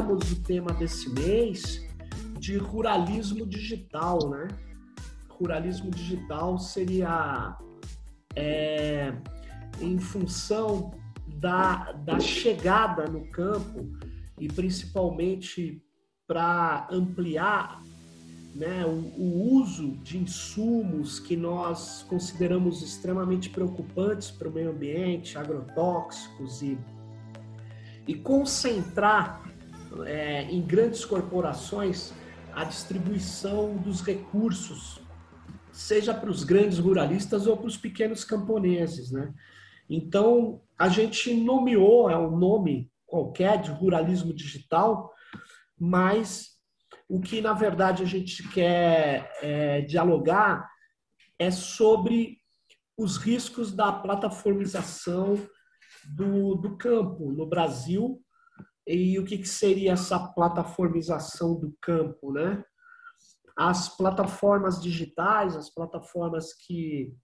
o tema desse mês de ruralismo digital, né? Ruralismo digital seria é, em função da, da chegada no campo e principalmente para ampliar né, o, o, uso de insumos que nós consideramos extremamente preocupantes para o meio ambiente, agrotóxicos e, e concentrar é, em grandes corporações a distribuição dos recursos, seja para os grandes ruralistas ou para os pequenos camponeses. Né? Então, a gente nomeou, é um nome qualquer de ruralismo digital, mas o que, na verdade, a gente quer é, dialogar é sobre os riscos da plataformização do, do campo no Brasil e o que, que seria essa plataformização do campo, né? As plataformas digitais, as plataformas que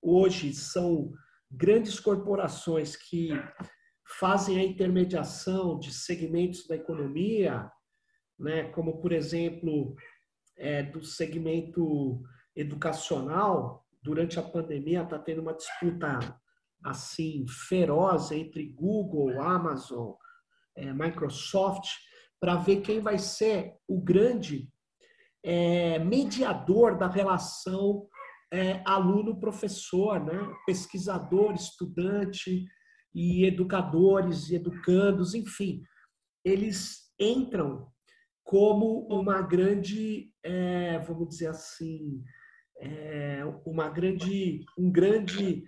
hoje são grandes corporações que fazem a intermediação de segmentos da economia, né, como por exemplo é, do segmento educacional, durante a pandemia está tendo uma disputa assim feroz entre Google, Amazon, é, Microsoft, para ver quem vai ser o grande é, mediador da relação é, aluno-professor, né? pesquisador, estudante e educadores e educandos, enfim, eles entram como uma grande, é, vamos dizer assim, é, uma grande, um grande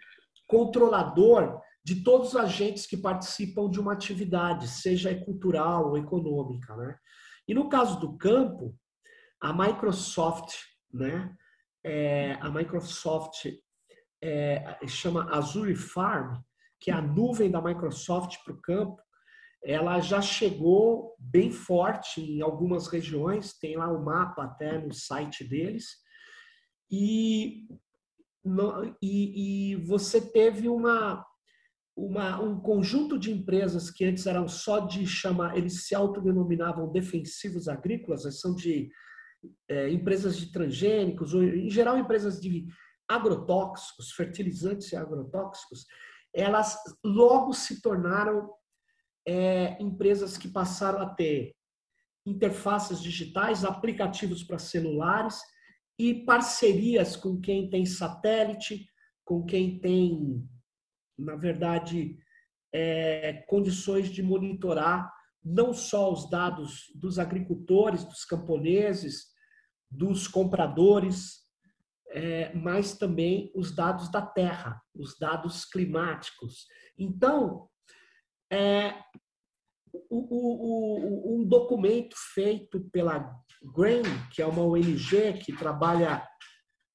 controlador de todos os agentes que participam de uma atividade, seja cultural ou econômica, né? E no caso do campo, a Microsoft, né? É, a Microsoft é, chama Azure Farm, que é a nuvem da Microsoft para o campo, ela já chegou bem forte em algumas regiões, tem lá o mapa até no site deles, e, e, e você teve uma, uma, um conjunto de empresas que antes eram só de chamar, eles se autodenominavam defensivos agrícolas, são de é, empresas de transgênicos, ou em geral empresas de agrotóxicos, fertilizantes e agrotóxicos, elas logo se tornaram é, empresas que passaram a ter interfaces digitais, aplicativos para celulares e parcerias com quem tem satélite, com quem tem, na verdade, é, condições de monitorar não só os dados dos agricultores, dos camponeses, dos compradores, é, mas também os dados da terra, os dados climáticos. Então, é, o, o, o, um documento feito pela GRAIN, que é uma ONG que trabalha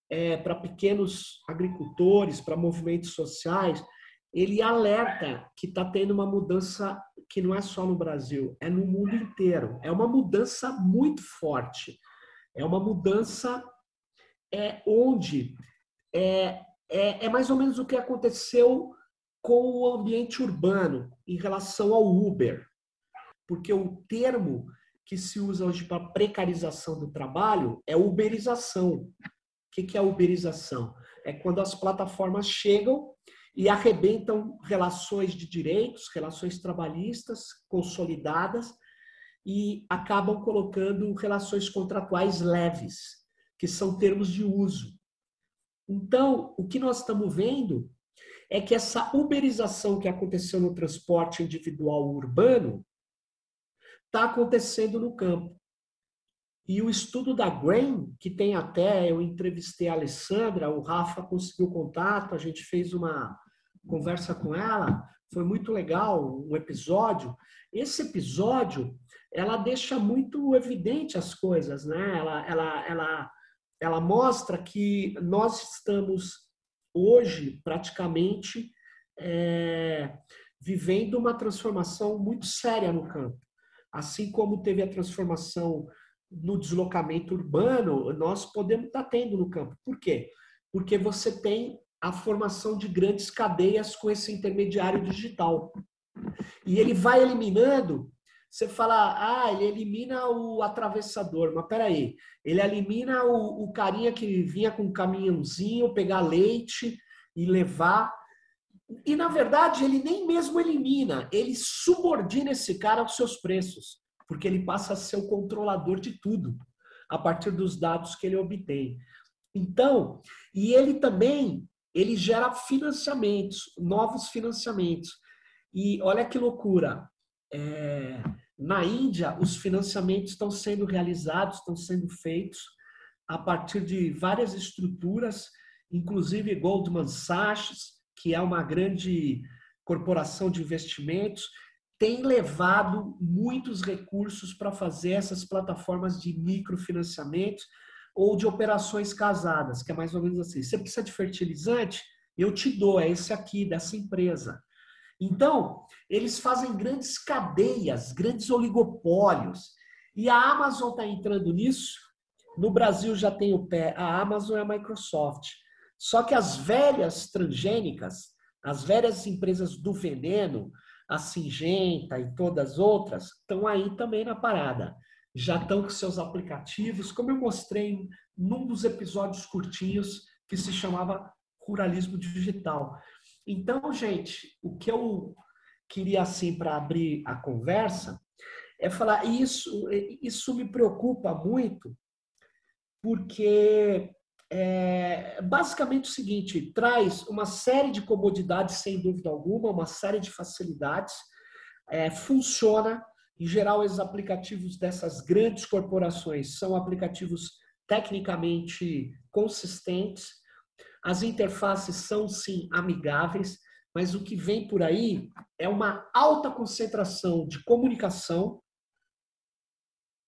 é, para pequenos agricultores, para movimentos sociais, ele alerta que está tendo uma mudança que não é só no Brasil, é no mundo inteiro. É uma mudança muito forte. É uma mudança é, onde é, é, é mais ou menos o que aconteceu com o ambiente urbano em relação ao Uber. Porque o termo que se usa hoje para precarização do trabalho é uberização. O que é uberização? É quando as plataformas chegam e arrebentam relações de direitos, relações trabalhistas consolidadas e acabam colocando relações contratuais leves, que são termos de uso. Então, o que nós estamos vendo é que essa uberização que aconteceu no transporte individual urbano está acontecendo no campo. E o estudo da Grain, que tem até, eu entrevistei a Alessandra, o Rafa conseguiu contato, a gente fez uma conversa com ela, foi muito legal, um episódio. Esse episódio, ela deixa muito evidente as coisas, né? Ela, ela, ela, ela mostra que nós estamos hoje, praticamente, é, vivendo uma transformação muito séria no campo. Assim como teve a transformação no deslocamento urbano, nós podemos estar tendo no campo. Por quê? Porque você tem a formação de grandes cadeias com esse intermediário digital. E ele vai eliminando você fala, ah, ele elimina o atravessador, mas peraí, ele elimina o, o carinha que vinha com um caminhãozinho, pegar leite e levar. E, na verdade, ele nem mesmo elimina, ele subordina esse cara aos seus preços, porque ele passa a ser o controlador de tudo, a partir dos dados que ele obtém. Então, e ele também, ele gera financiamentos, novos financiamentos. E olha que loucura, é, na Índia, os financiamentos estão sendo realizados, estão sendo feitos a partir de várias estruturas, inclusive Goldman Sachs, que é uma grande corporação de investimentos, tem levado muitos recursos para fazer essas plataformas de microfinanciamento ou de operações casadas, que é mais ou menos assim. Você precisa de fertilizante? Eu te dou, é esse aqui, dessa empresa. Então, eles fazem grandes cadeias, grandes oligopólios. E a Amazon está entrando nisso. No Brasil já tem o pé, a Amazon e a Microsoft. Só que as velhas transgênicas, as velhas empresas do veneno, a Singenta e todas as outras, estão aí também na parada. Já estão com seus aplicativos, como eu mostrei num dos episódios curtinhos que se chamava Ruralismo Digital. Então, gente, o que eu queria assim para abrir a conversa é falar isso. Isso me preocupa muito porque é basicamente o seguinte: traz uma série de comodidades sem dúvida alguma, uma série de facilidades, é, funciona. Em geral, os aplicativos dessas grandes corporações são aplicativos tecnicamente consistentes, as interfaces são sim amigáveis, mas o que vem por aí é uma alta concentração de comunicação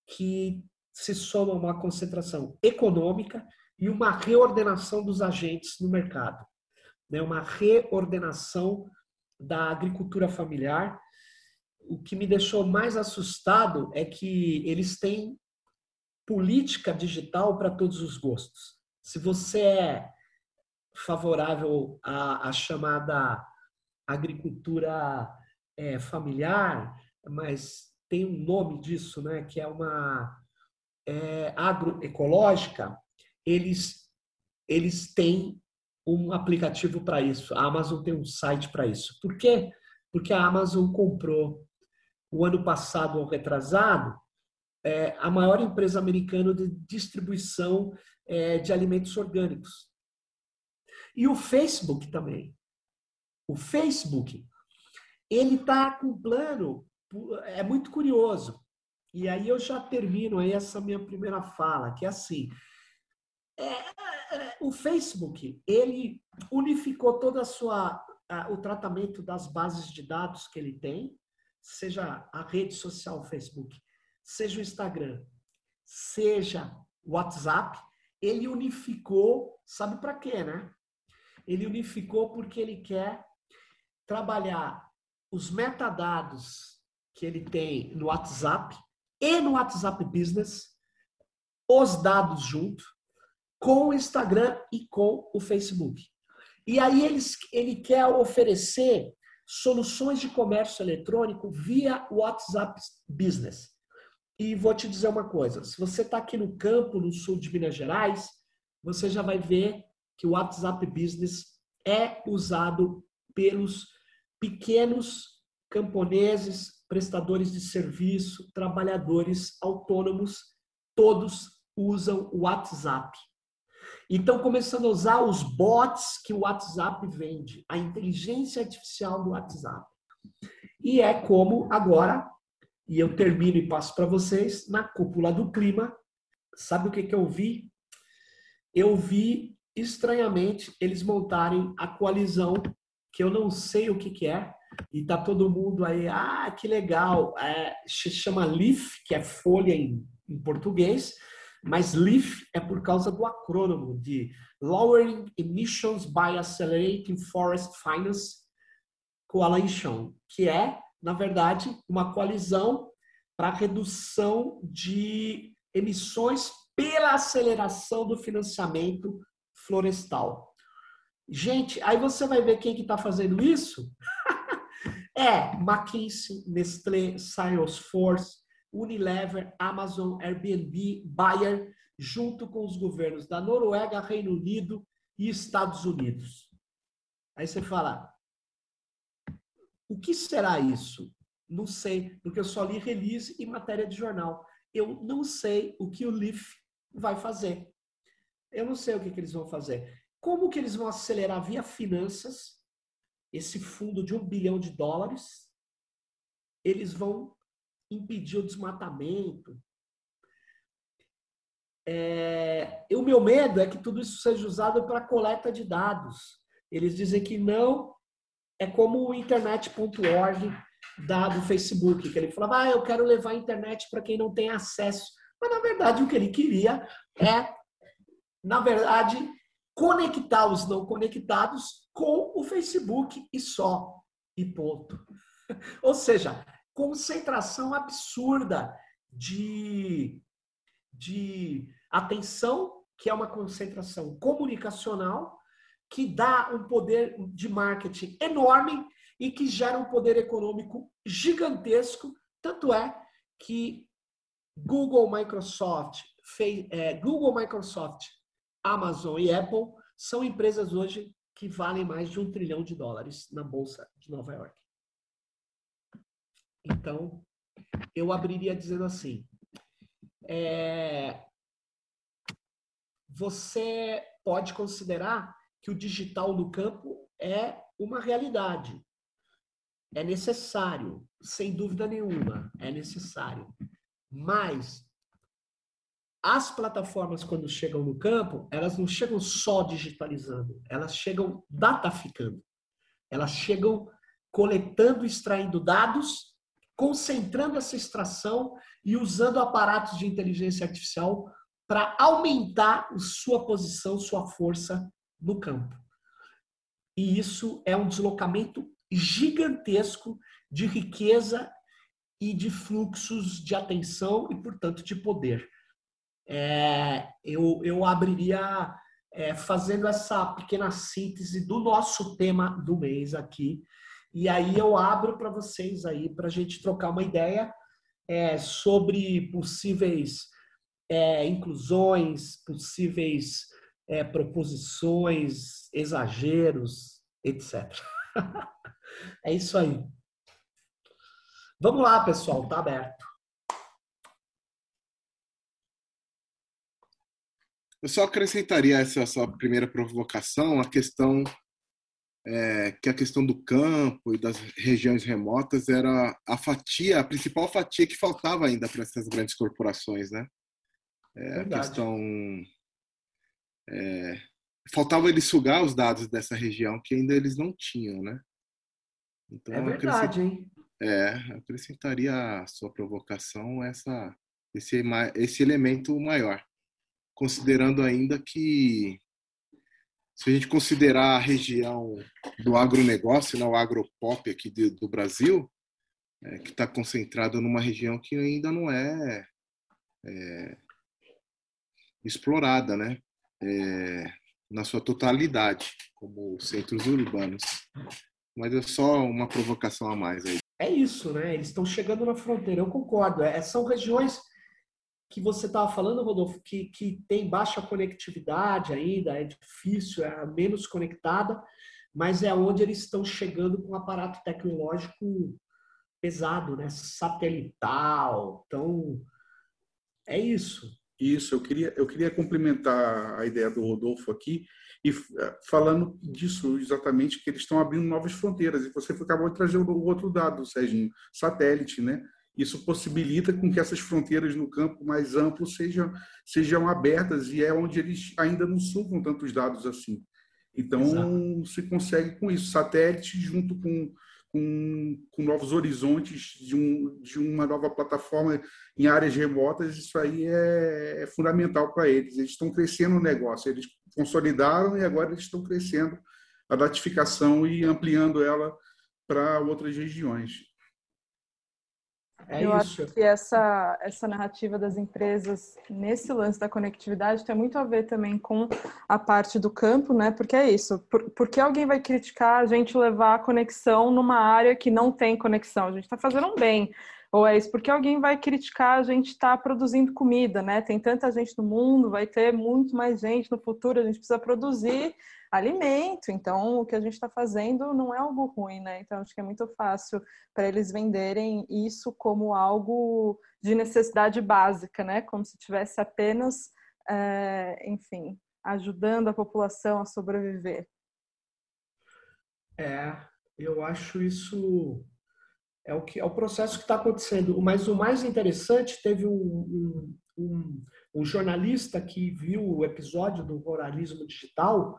que se soma a uma concentração econômica e uma reordenação dos agentes no mercado. Né? Uma reordenação da agricultura familiar. O que me deixou mais assustado é que eles têm política digital para todos os gostos. Se você é favorável à, à chamada agricultura é, familiar, mas tem um nome disso, né, que é uma é, agroecológica, eles, eles têm um aplicativo para isso. A Amazon tem um site para isso. Por quê? Porque a Amazon comprou o ano passado ou retrasado é, a maior empresa americana de distribuição é, de alimentos orgânicos. E o Facebook também. O Facebook, ele está com um plano, é muito curioso. E aí eu já termino aí essa minha primeira fala, que é assim, é, o Facebook, ele unificou toda a sua, a, o tratamento das bases de dados que ele tem, seja a rede social Facebook, seja o Instagram, seja o WhatsApp, ele unificou, sabe para quê, né? Ele unificou porque ele quer trabalhar os metadados que ele tem no WhatsApp e no WhatsApp Business, os dados junto, com o Instagram e com o Facebook. E aí ele, ele quer oferecer soluções de comércio eletrônico via WhatsApp Business. E vou te dizer uma coisa: se você está aqui no campo, no sul de Minas Gerais, você já vai ver que o WhatsApp Business é usado pelos pequenos camponeses, prestadores de serviço, trabalhadores autônomos, todos usam o WhatsApp. Então, começando a usar os bots que o WhatsApp vende, a inteligência artificial do WhatsApp. E é como agora, e eu termino e passo para vocês, na cúpula do clima, sabe o que, que eu vi? Eu vi estranhamente, eles montarem a coalizão, que eu não sei o que, que é, e tá todo mundo aí, ah, que legal, é, se chama LEAF, que é folha em, em português, mas LEAF é por causa do acrônimo de Lowering Emissions by Accelerating Forest Finance Coalition, que é, na verdade, uma coalizão para redução de emissões pela aceleração do financiamento florestal. Gente, aí você vai ver quem que está fazendo isso. É McKinsey, Nestlé, Salesforce, Unilever, Amazon, Airbnb, Bayer, junto com os governos da Noruega, Reino Unido e Estados Unidos. Aí você fala, o que será isso? Não sei, porque eu só li release e matéria de jornal. Eu não sei o que o Leaf vai fazer. Eu não sei o que, que eles vão fazer. Como que eles vão acelerar via finanças esse fundo de um bilhão de dólares? Eles vão impedir o desmatamento. É, o meu medo é que tudo isso seja usado para coleta de dados. Eles dizem que não é como o internet.org do Facebook, que ele falava, ah, eu quero levar a internet para quem não tem acesso. Mas, na verdade, o que ele queria é, na verdade, conectar os não conectados com o Facebook e só. E ponto. Ou seja, concentração absurda de, de atenção, que é uma concentração comunicacional, que dá um poder de marketing enorme e que gera um poder econômico gigantesco. Tanto é que Google, Microsoft, é, Google, Microsoft, Amazon e Apple são empresas hoje que valem mais de um trilhão de dólares na bolsa de Nova York. Então, eu abriria dizendo assim: é, você pode considerar que o digital no campo é uma realidade. É necessário, sem dúvida nenhuma, é necessário. Mas as plataformas, quando chegam no campo, elas não chegam só digitalizando, elas chegam dataficando. Elas chegam coletando, extraindo dados, concentrando essa extração e usando aparatos de inteligência artificial para aumentar sua posição, sua força no campo. E isso é um deslocamento gigantesco de riqueza e de fluxos de atenção e, portanto, de poder. É, eu, eu abriria é, fazendo essa pequena síntese do nosso tema do mês aqui. E aí eu abro para vocês aí para a gente trocar uma ideia é, sobre possíveis é, inclusões, possíveis é, proposições, exageros, etc. é isso aí. Vamos lá, pessoal, tá aberto. Eu só acrescentaria essa sua primeira provocação a questão é, que a questão do campo e das regiões remotas era a fatia, a principal fatia que faltava ainda para essas grandes corporações, né? É, a questão é, faltava eles sugar os dados dessa região que ainda eles não tinham, né? Então, é verdade, hein? É, acrescentaria a sua provocação essa, esse, esse elemento maior, considerando ainda que se a gente considerar a região do agronegócio, né, o agropop aqui do, do Brasil, é, que está concentrado numa região que ainda não é, é explorada, né? É, na sua totalidade, como centros urbanos. Mas é só uma provocação a mais aí. É isso, né? Eles estão chegando na fronteira, eu concordo. É, são regiões que você estava falando, Rodolfo, que, que tem baixa conectividade ainda, é difícil, é menos conectada, mas é onde eles estão chegando com um aparato tecnológico pesado, né? Satelital. Então, é isso. Isso, eu queria, eu queria complementar a ideia do Rodolfo aqui, e eh, falando disso exatamente, que eles estão abrindo novas fronteiras. E você acabou de trazer o outro dado, Serginho, satélite, né? Isso possibilita com que essas fronteiras no campo mais amplo sejam, sejam abertas e é onde eles ainda não sugam tantos dados assim. Então, Exato. se consegue com isso, satélite junto com com, com novos horizontes de, um, de uma nova plataforma em áreas remotas, isso aí é, é fundamental para eles. Eles estão crescendo o negócio, eles consolidaram e agora eles estão crescendo a datificação e ampliando ela para outras regiões. É eu isso. acho que essa, essa narrativa das empresas nesse lance da conectividade tem muito a ver também com a parte do campo, né? Porque é isso. Por, por que alguém vai criticar a gente levar a conexão numa área que não tem conexão? A gente está fazendo um bem. Ou é isso porque alguém vai criticar a gente estar tá produzindo comida, né? Tem tanta gente no mundo, vai ter muito mais gente no futuro, a gente precisa produzir alimento. Então, o que a gente está fazendo não é algo ruim, né? Então, acho que é muito fácil para eles venderem isso como algo de necessidade básica, né? Como se tivesse apenas, é, enfim, ajudando a população a sobreviver. É, eu acho isso é o que é o processo que está acontecendo. Mas o mais interessante teve um, um, um, jornalista que viu o episódio do ruralismo digital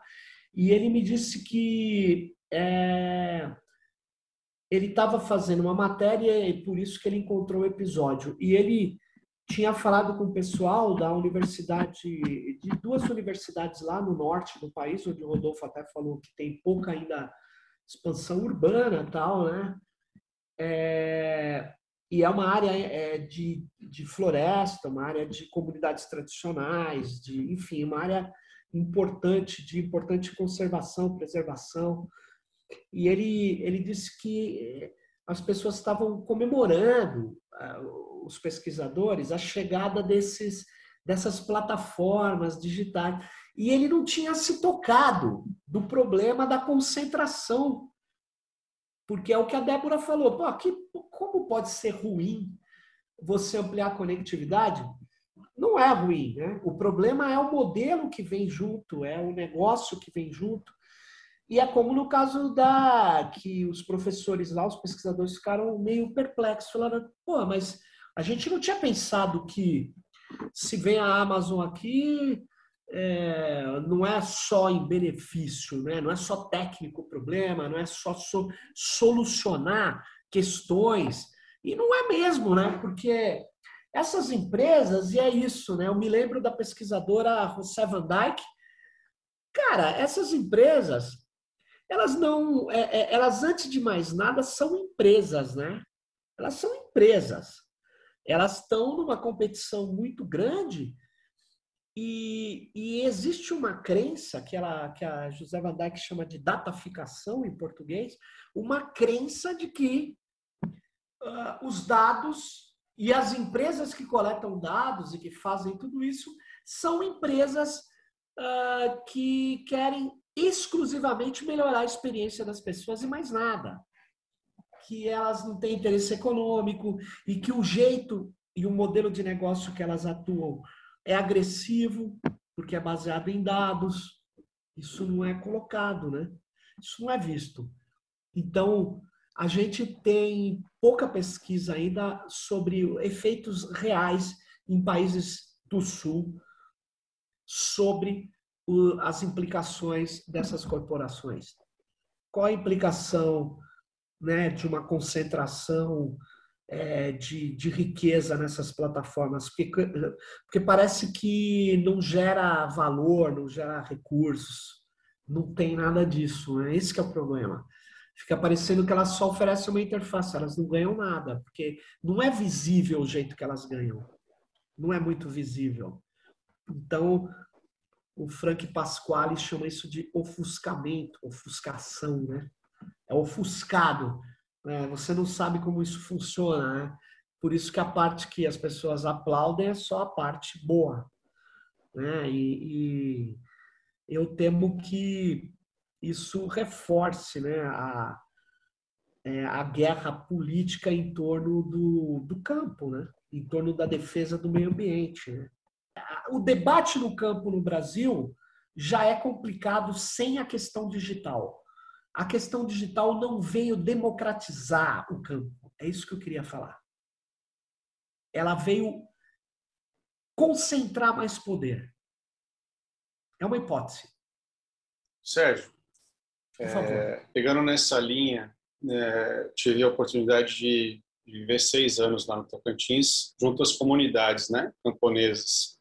e ele me disse que é, ele estava fazendo uma matéria e por isso que ele encontrou o episódio. E ele tinha falado com o pessoal da universidade, de duas universidades lá no norte do país, onde o Rodolfo até falou que tem pouca ainda expansão urbana tal, né? É, e é uma área é, de, de floresta, uma área de comunidades tradicionais, de, enfim, uma área importante, de importante conservação, preservação. E ele, ele disse que as pessoas estavam comemorando, os pesquisadores, a chegada desses, dessas plataformas digitais. E ele não tinha se tocado do problema da concentração porque é o que a Débora falou. Pô, aqui, como pode ser ruim você ampliar a conectividade? Não é ruim, né? O problema é o modelo que vem junto, é o negócio que vem junto. E é como no caso da que os professores lá, os pesquisadores ficaram meio perplexos, falando, pô, mas a gente não tinha pensado que se vem a Amazon aqui, é, não é só em benefício, né? não é só técnico o problema, não é só so, solucionar questões. E não é mesmo, né? Porque essas empresas, e é isso, né? Eu me lembro da pesquisadora José Van Dyke. Cara, essas empresas, elas não. É, é, elas, antes de mais nada, são empresas, né? Elas são empresas. Elas estão numa competição muito grande e, e, existe uma crença que, ela, que a José Van Dyke chama de dataficação em português, uma crença de que uh, os dados e as empresas que coletam dados e que fazem tudo isso são empresas uh, que querem exclusivamente melhorar a experiência das pessoas e mais nada. Que elas não têm interesse econômico e que o jeito e o modelo de negócio que elas atuam é agressivo, porque é baseado em dados. Isso não é colocado, né? Isso não é visto. Então, a gente tem pouca pesquisa ainda sobre efeitos reais em países do Sul sobre as implicações dessas corporações. Qual a implicação né, de uma concentração é, de, de, riqueza nessas plataformas, porque, porque parece que não gera valor, não gera recursos, não tem nada disso. Né? Esse é o problema. Fica parecendo que elas só oferecem uma interface, elas não ganham nada, porque não é visível o jeito que elas ganham. Não é muito visível. Então, o Frank Pasquale chama isso de ofuscamento, ofuscação, né? É ofuscado é, você não sabe como isso funciona, né? Por isso que a parte que as pessoas aplaudem é só a parte boa. Né? E, e eu temo que isso reforce né, a, é, a guerra política em torno do, do campo, né? em torno da defesa do meio ambiente. Né? O debate no campo no Brasil já é complicado sem a questão digital a questão digital não veio democratizar o campo. É isso que eu queria falar. Ela veio concentrar mais poder. É uma hipótese. Sérgio, é, pegando nessa linha, é, tive a oportunidade de viver seis anos lá no Tocantins, junto às comunidades né, camponesas.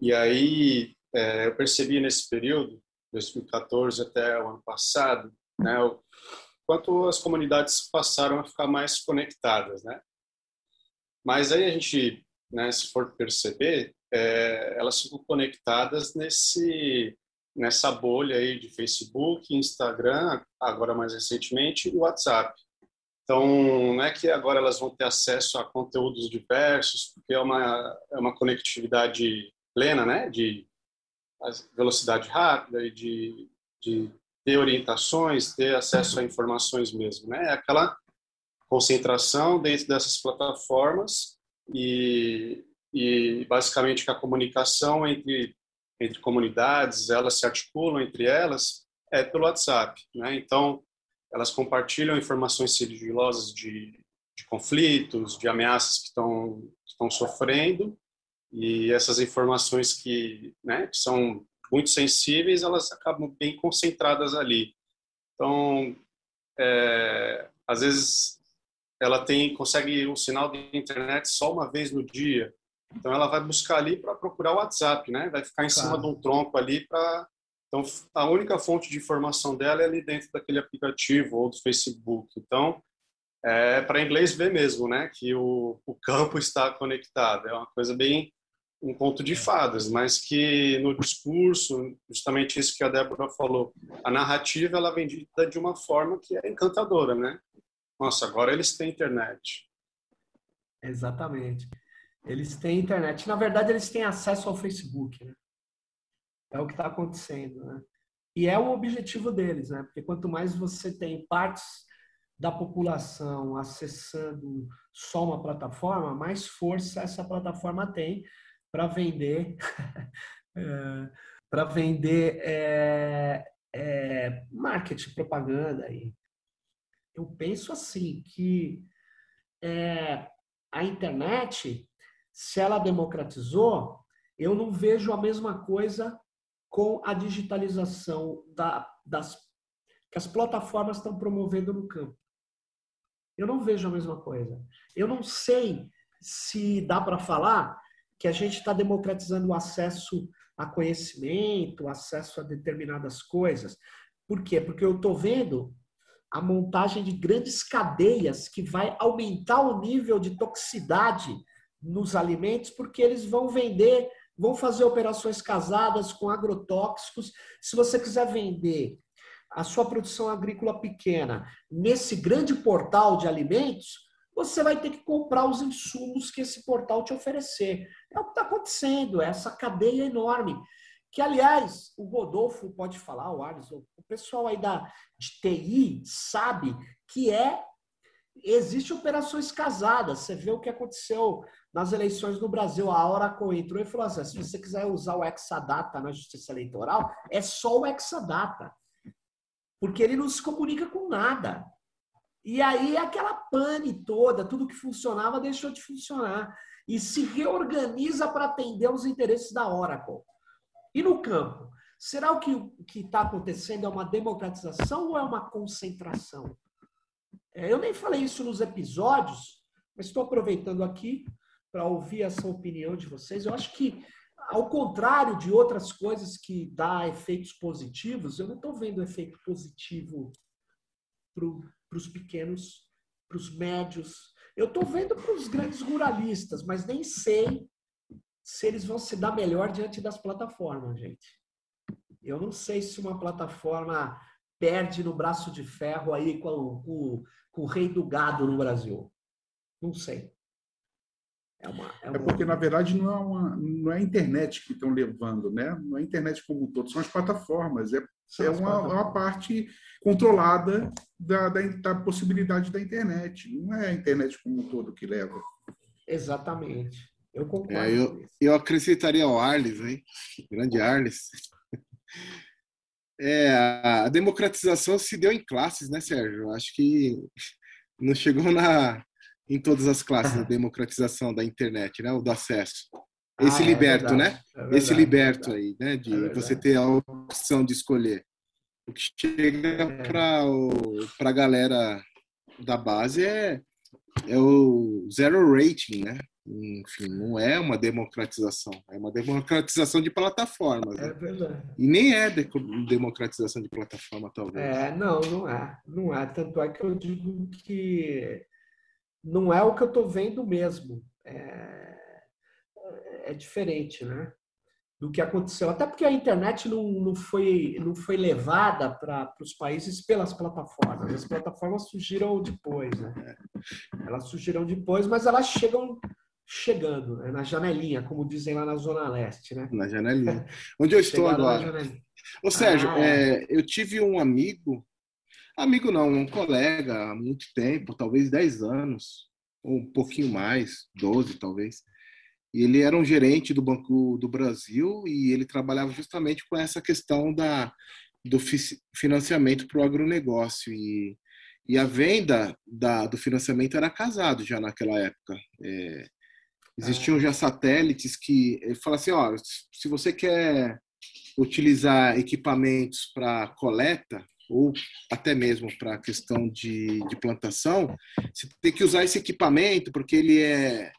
E aí é, eu percebi nesse período 2014 até o ano passado, né, o quanto as comunidades passaram a ficar mais conectadas, né? Mas aí a gente, né, se for perceber, é, elas ficam conectadas nesse nessa bolha aí de Facebook, Instagram, agora mais recentemente, e WhatsApp. Então, não é que agora elas vão ter acesso a conteúdos diversos, porque é uma, é uma conectividade plena, né, de velocidade rápida e de, de ter orientações, ter acesso a informações mesmo, né? É aquela concentração dentro dessas plataformas e, e basicamente que a comunicação entre entre comunidades, elas se articulam entre elas é pelo WhatsApp, né? Então, elas compartilham informações sigilosas de, de conflitos, de ameaças que estão que estão sofrendo e essas informações que, né, que são muito sensíveis, elas acabam bem concentradas ali. Então, é, às vezes ela tem consegue um sinal de internet só uma vez no dia. Então ela vai buscar ali para procurar o WhatsApp, né? Vai ficar em claro. cima de um tronco ali para então a única fonte de informação dela é ali dentro daquele aplicativo ou do Facebook. Então é para inglês ver mesmo, né? Que o, o campo está conectado. É uma coisa bem um conto de fadas, mas que no discurso, justamente isso que a Débora falou, a narrativa ela é vendida de uma forma que é encantadora, né? Nossa, agora eles têm internet. Exatamente. Eles têm internet. Na verdade, eles têm acesso ao Facebook, né? É o que está acontecendo, né? E é o objetivo deles, né? Porque quanto mais você tem partes da população acessando só uma plataforma, mais força essa plataforma tem para vender, é, para vender é, é, marketing, propaganda. E eu penso assim que é, a internet, se ela democratizou, eu não vejo a mesma coisa com a digitalização da, das que as plataformas estão promovendo no campo. Eu não vejo a mesma coisa. Eu não sei se dá para falar que a gente está democratizando o acesso a conhecimento, o acesso a determinadas coisas. Por quê? Porque eu estou vendo a montagem de grandes cadeias que vai aumentar o nível de toxicidade nos alimentos, porque eles vão vender, vão fazer operações casadas com agrotóxicos. Se você quiser vender a sua produção agrícola pequena nesse grande portal de alimentos, você vai ter que comprar os insumos que esse portal te oferecer. É o que está acontecendo, é essa cadeia enorme. Que, aliás, o Rodolfo pode falar, o Alisson, o pessoal aí da, de TI sabe que é existe operações casadas. Você vê o que aconteceu nas eleições no Brasil. A Oracle entrou e falou assim: se você quiser usar o Exadata na justiça eleitoral, é só o Exadata. Porque ele não se comunica com nada. E aí aquela pane toda, tudo que funcionava deixou de funcionar. E se reorganiza para atender os interesses da Oracle. E no campo? Será o que está acontecendo é uma democratização ou é uma concentração? É, eu nem falei isso nos episódios, mas estou aproveitando aqui para ouvir essa opinião de vocês. Eu acho que, ao contrário de outras coisas que dá efeitos positivos, eu não estou vendo efeito positivo para os pequenos, para os médios. Eu estou vendo para os grandes ruralistas, mas nem sei se eles vão se dar melhor diante das plataformas, gente. Eu não sei se uma plataforma perde no braço de ferro aí com, com, com o rei do gado no Brasil. Não sei. É, uma, é, uma... é, porque, na verdade, não é, uma, não é a internet que estão levando, né? Não é a internet como um todo, são as plataformas. É, é uma, uma parte controlada da, da, da, possibilidade da internet. Não é a internet como um todo que leva. Exatamente. Eu concordo. É, eu, eu acrescentaria o Arles, hein? Grande Arles. É, a democratização se deu em classes, né, Sérgio? Acho que não chegou na, em todas as classes a democratização da internet, né? O do acesso. Esse ah, é liberto, é né? É Esse liberto aí, né? De é você ter a opção de escolher. O que chega para a galera da base é, é o zero rating, né? Enfim, não é uma democratização, é uma democratização de plataformas. Né? É verdade. E nem é de democratização de plataforma, talvez. É, não, não é. Não é. Tanto é que eu digo que não é o que eu estou vendo mesmo. é, é diferente, né? Do que aconteceu. Até porque a internet não, não, foi, não foi levada para os países pelas plataformas. As plataformas surgiram depois, né? Elas surgiram depois, mas elas chegam chegando, né? na janelinha, como dizem lá na Zona Leste, né? Na janelinha. Onde eu estou agora. Ô Sérgio, ah, é. É, eu tive um amigo, amigo não, um colega há muito tempo, talvez 10 anos, ou um pouquinho mais, 12 talvez. Ele era um gerente do Banco do Brasil e ele trabalhava justamente com essa questão da, do financiamento para o agronegócio. E, e a venda da, do financiamento era casado já naquela época. É, existiam já satélites que ele fala assim, ó, se você quer utilizar equipamentos para coleta ou até mesmo para a questão de, de plantação, você tem que usar esse equipamento porque ele é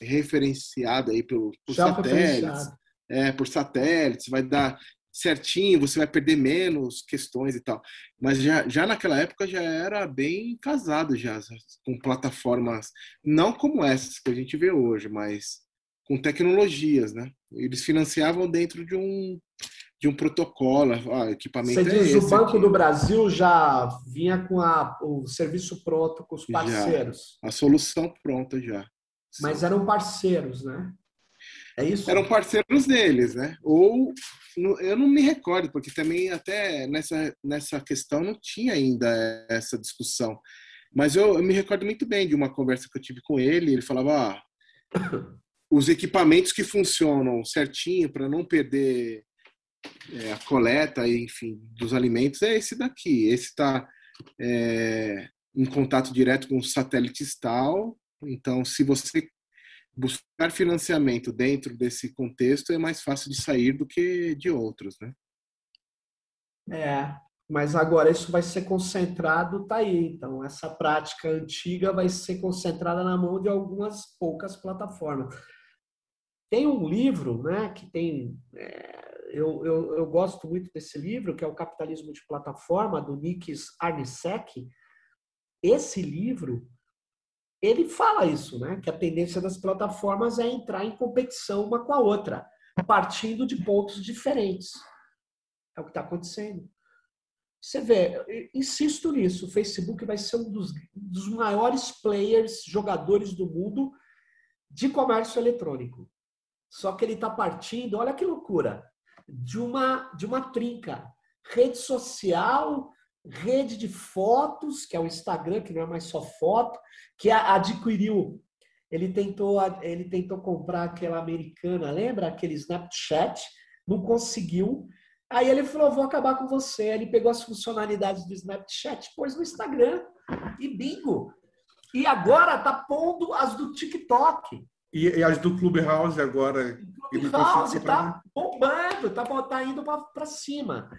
referenciado aí por, por satélites, é, por satélites, vai dar certinho, você vai perder menos questões e tal. Mas já, já naquela época já era bem casado já com plataformas não como essas que a gente vê hoje, mas com tecnologias, né? Eles financiavam dentro de um de um protocolo, ah, equipamento Você diz, é o Banco aqui. do Brasil já vinha com a, o serviço pronto com os parceiros. Já, a solução pronta já. Mas eram parceiros, né? É isso? Eram parceiros deles, né? Ou eu não me recordo, porque também até nessa, nessa questão não tinha ainda essa discussão. Mas eu, eu me recordo muito bem de uma conversa que eu tive com ele. Ele falava: ah, os equipamentos que funcionam certinho para não perder é, a coleta, enfim, dos alimentos é esse daqui. Esse está é, em contato direto com o satélite tal. Então, se você buscar financiamento dentro desse contexto, é mais fácil de sair do que de outros, né? É, mas agora isso vai ser concentrado, tá aí. Então, essa prática antiga vai ser concentrada na mão de algumas poucas plataformas. Tem um livro, né, que tem. É, eu, eu, eu, gosto muito desse livro, que é o Capitalismo de Plataforma, do Nikis Arnisek. Esse livro, ele fala isso, né, que a tendência das plataformas é entrar em competição uma com a outra, partindo de pontos diferentes. É o que está acontecendo. Você vê, insisto nisso, o Facebook vai ser um dos, dos maiores players, jogadores do mundo de comércio eletrônico. Só que ele está partindo, olha que loucura, de uma, de uma trinca. Rede social, rede de fotos, que é o Instagram, que não é mais só foto, que adquiriu. Ele tentou, ele tentou comprar aquela americana, lembra? Aquele Snapchat, não conseguiu. Aí ele falou: vou acabar com você. Ele pegou as funcionalidades do Snapchat, pôs no Instagram e bingo. E agora tá pondo as do TikTok. E, e as do Clubhouse agora? Clubhouse está bombando, está tá indo para cima.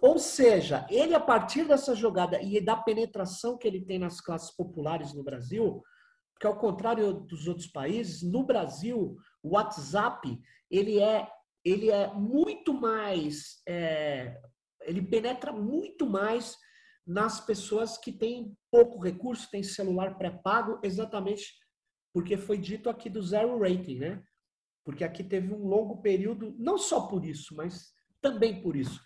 Ou seja, ele, a partir dessa jogada e da penetração que ele tem nas classes populares no Brasil, porque ao contrário dos outros países, no Brasil, o WhatsApp ele é, ele é muito mais. É, ele penetra muito mais nas pessoas que têm pouco recurso, têm celular pré-pago, exatamente porque foi dito aqui do zero rating, né? Porque aqui teve um longo período, não só por isso, mas também por isso.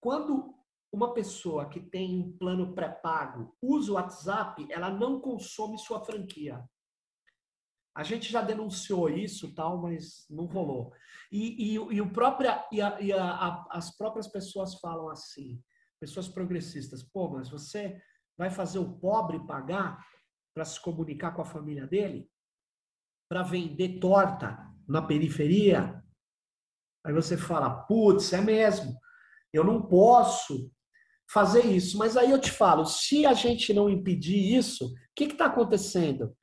Quando uma pessoa que tem um plano pré-pago usa o WhatsApp, ela não consome sua franquia. A gente já denunciou isso, tal, mas não rolou. E, e, e o próprio, e, a, e a, as próprias pessoas falam assim, pessoas progressistas, pô, mas você vai fazer o pobre pagar para se comunicar com a família dele? Para vender torta na periferia, aí você fala, putz, é mesmo, eu não posso fazer isso. Mas aí eu te falo, se a gente não impedir isso, o que está acontecendo?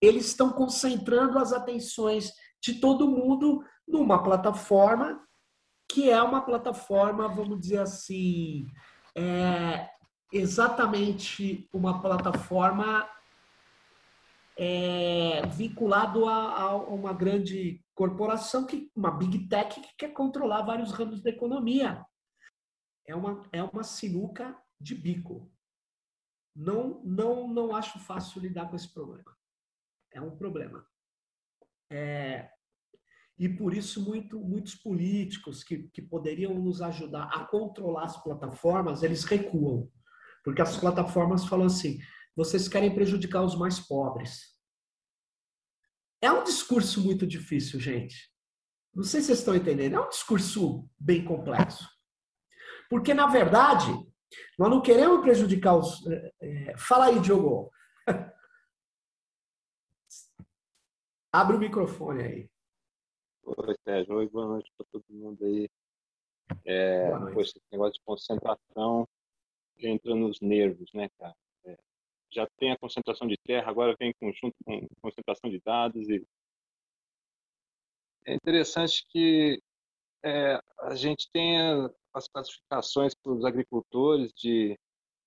Eles estão concentrando as atenções de todo mundo numa plataforma que é uma plataforma, vamos dizer assim, é exatamente uma plataforma é, vinculado a, a, uma grande corporação, que uma big tech que quer controlar vários ramos da economia. É uma, é uma sinuca de bico. não, não, não acho fácil lidar com esse problema. É um problema. É, e por isso muito, muitos políticos que, que poderiam nos ajudar a controlar as plataformas, eles recuam. Porque as plataformas falam assim, vocês querem prejudicar os mais pobres. É um discurso muito difícil, gente. Não sei se vocês estão entendendo. É um discurso bem complexo. Porque, na verdade, nós não queremos prejudicar os. É, fala aí, Diogo. Abre o microfone aí. Oi, Sérgio. Oi, boa noite para todo mundo aí. É, poxa, esse negócio de concentração entra nos nervos, né, cara? Já tem a concentração de terra, agora vem conjunto com concentração de dados e é interessante que é, a gente tenha as classificações para os agricultores de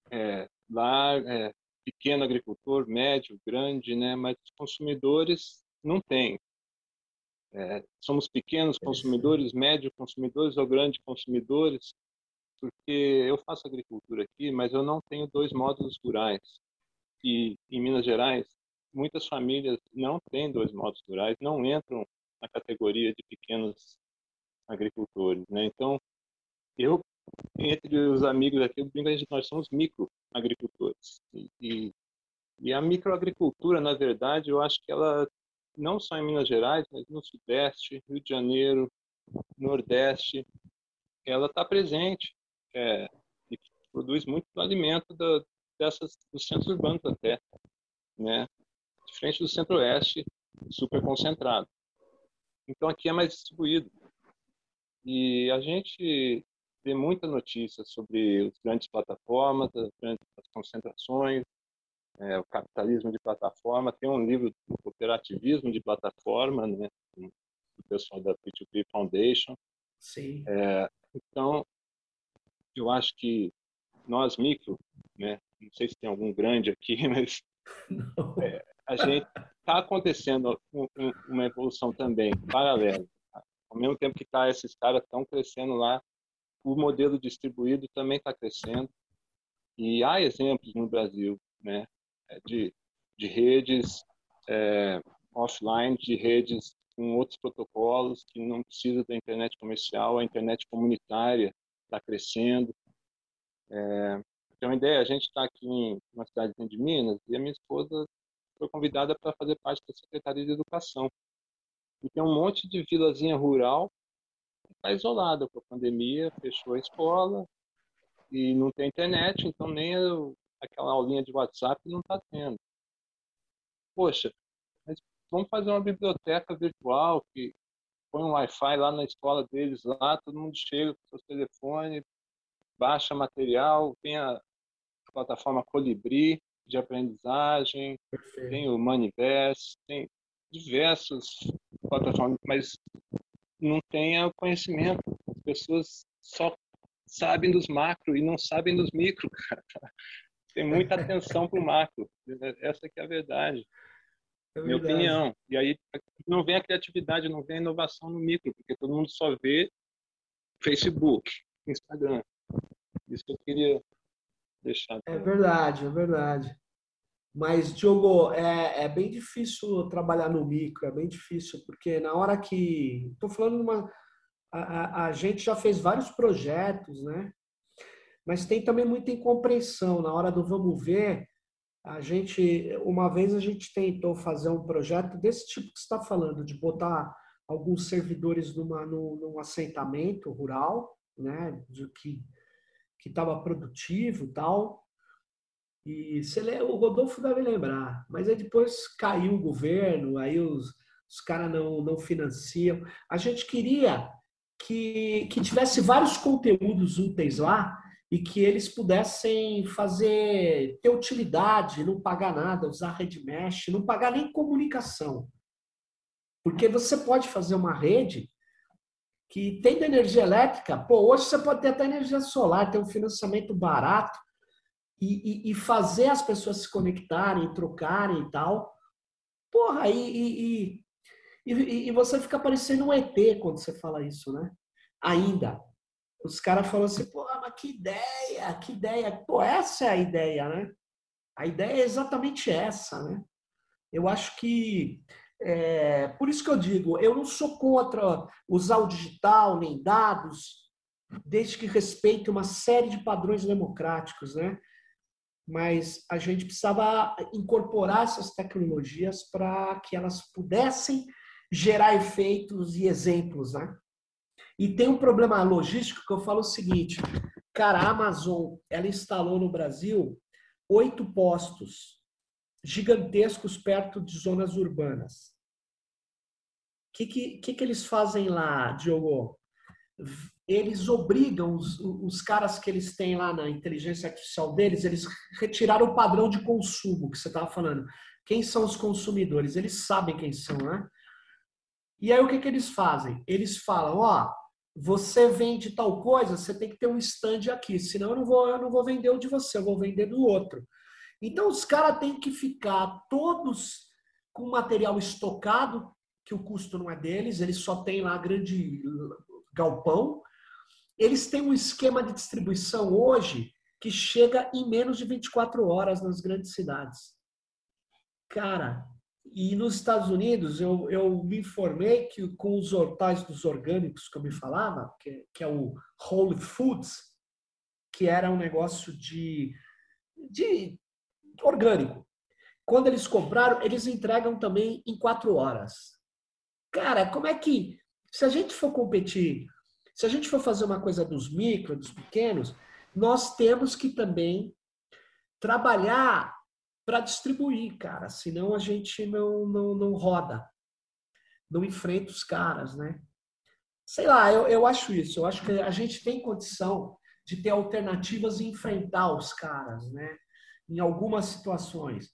é, lar, é, pequeno agricultor, médio, grande, né? Mas os consumidores não tem. É, somos pequenos consumidores, médio consumidores ou grandes consumidores, porque eu faço agricultura aqui, mas eu não tenho dois módulos rurais. E em Minas Gerais, muitas famílias não têm dois módulos rurais, não entram na categoria de pequenos agricultores, né? Então, eu entre os amigos aqui, eu brinco, nós somos microagricultores. E, e, e a microagricultura, na verdade, eu acho que ela, não só em Minas Gerais, mas no Sudeste, Rio de Janeiro, Nordeste, ela está presente é, e produz muito alimento da, dessas, dos centros urbanos até, né? Diferente do Centro-Oeste, super concentrado. Então aqui é mais distribuído. E a gente vê muita notícia sobre as grandes plataformas, as grandes concentrações, é, o capitalismo de plataforma. Tem um livro do cooperativismo de plataforma, né, do pessoal da P2P Foundation. Sim. É, então, eu acho que nós micro, né, não sei se tem algum grande aqui, mas é, a gente está acontecendo uma evolução também paralela. Ao mesmo tempo que tá, esses caras estão crescendo lá, o modelo distribuído também está crescendo. E há exemplos no Brasil né, de, de redes é, offline, de redes com outros protocolos que não precisa da internet comercial, a internet comunitária está crescendo. É, então, a ideia, a gente está aqui em uma cidade de Minas e a minha esposa foi convidada para fazer parte da Secretaria de Educação. E tem um monte de vilazinha rural que está isolada com a pandemia, fechou a escola e não tem internet, então nem aquela aulinha de WhatsApp não está tendo. Poxa, mas vamos fazer uma biblioteca virtual que põe um Wi-Fi lá na escola deles, lá todo mundo chega com seus telefones, baixa material, tem a plataforma Colibri, de aprendizagem, Perfeito. tem o Manifest, tem diversas plataformas, mas não tem o conhecimento. As pessoas só sabem dos macro e não sabem dos micro, cara. Tem muita atenção para o macro. Essa que é a verdade. É minha opinião. E aí não vem a criatividade, não vem a inovação no micro, porque todo mundo só vê Facebook, Instagram. Isso que eu queria deixar. É verdade, é verdade. Mas, Diogo, é, é bem difícil trabalhar no micro, é bem difícil, porque na hora que. Estou falando uma. A, a, a, gente já fez vários projetos, né? Mas tem também muita incompreensão. Na hora do vamos ver, a gente. Uma vez a gente tentou fazer um projeto desse tipo que você está falando, de botar alguns servidores numa, num, num assentamento rural, né? De que que estava produtivo e tal. E você o Rodolfo deve lembrar, mas aí depois caiu o governo, aí os, os caras não, não financiam. A gente queria que, que tivesse vários conteúdos úteis lá e que eles pudessem fazer, ter utilidade, não pagar nada, usar rede mesh, não pagar nem comunicação. Porque você pode fazer uma rede que tem da energia elétrica, pô, hoje você pode ter até energia solar, ter um financiamento barato e, e, e fazer as pessoas se conectarem, trocarem e tal. Porra, e, e, você fica parecendo um ET quando você fala isso, né? Ainda. Os caras falam assim, pô, mas que ideia, que ideia. Pô, essa é a ideia, né? A ideia é exatamente essa, né? Eu acho que é, por isso que eu digo, eu não sou contra usar o digital nem dados, desde que respeite uma série de padrões democráticos, né? Mas a gente precisava incorporar essas tecnologias para que elas pudessem gerar efeitos e exemplos, né? E tem um problema logístico que eu falo o seguinte, cara, a Amazon, ela instalou no Brasil oito postos gigantescos perto de zonas urbanas. O que, que, que, eles fazem lá, Diogo? Eles obrigam os, os caras que eles têm lá na inteligência artificial deles, eles retiraram o padrão de consumo que você estava falando. Quem são os consumidores? Eles sabem quem são, né? E aí o que, que eles fazem? Eles falam, ó, você vende tal coisa, você tem que ter um stand aqui, senão eu não vou, eu não vou vender o de você, eu vou vender do outro. Então os caras têm que ficar todos com material estocado, que o custo não é deles, eles só têm lá grande galpão. Eles têm um esquema de distribuição hoje que chega em menos de 24 horas nas grandes cidades. Cara, e nos Estados Unidos, eu, eu me informei que com os hortais dos orgânicos que eu me falava, que, que é o Whole Foods, que era um negócio de, de orgânico. Quando eles compraram, eles entregam também em quatro horas. Cara, como é que, se a gente for competir, se a gente for fazer uma coisa dos micro, dos pequenos, nós temos que também trabalhar para distribuir, cara. Senão a gente não, não, não roda, não enfrenta os caras, né? Sei lá, eu, eu acho isso. Eu acho que a gente tem condição de ter alternativas e enfrentar os caras, né? Em algumas situações.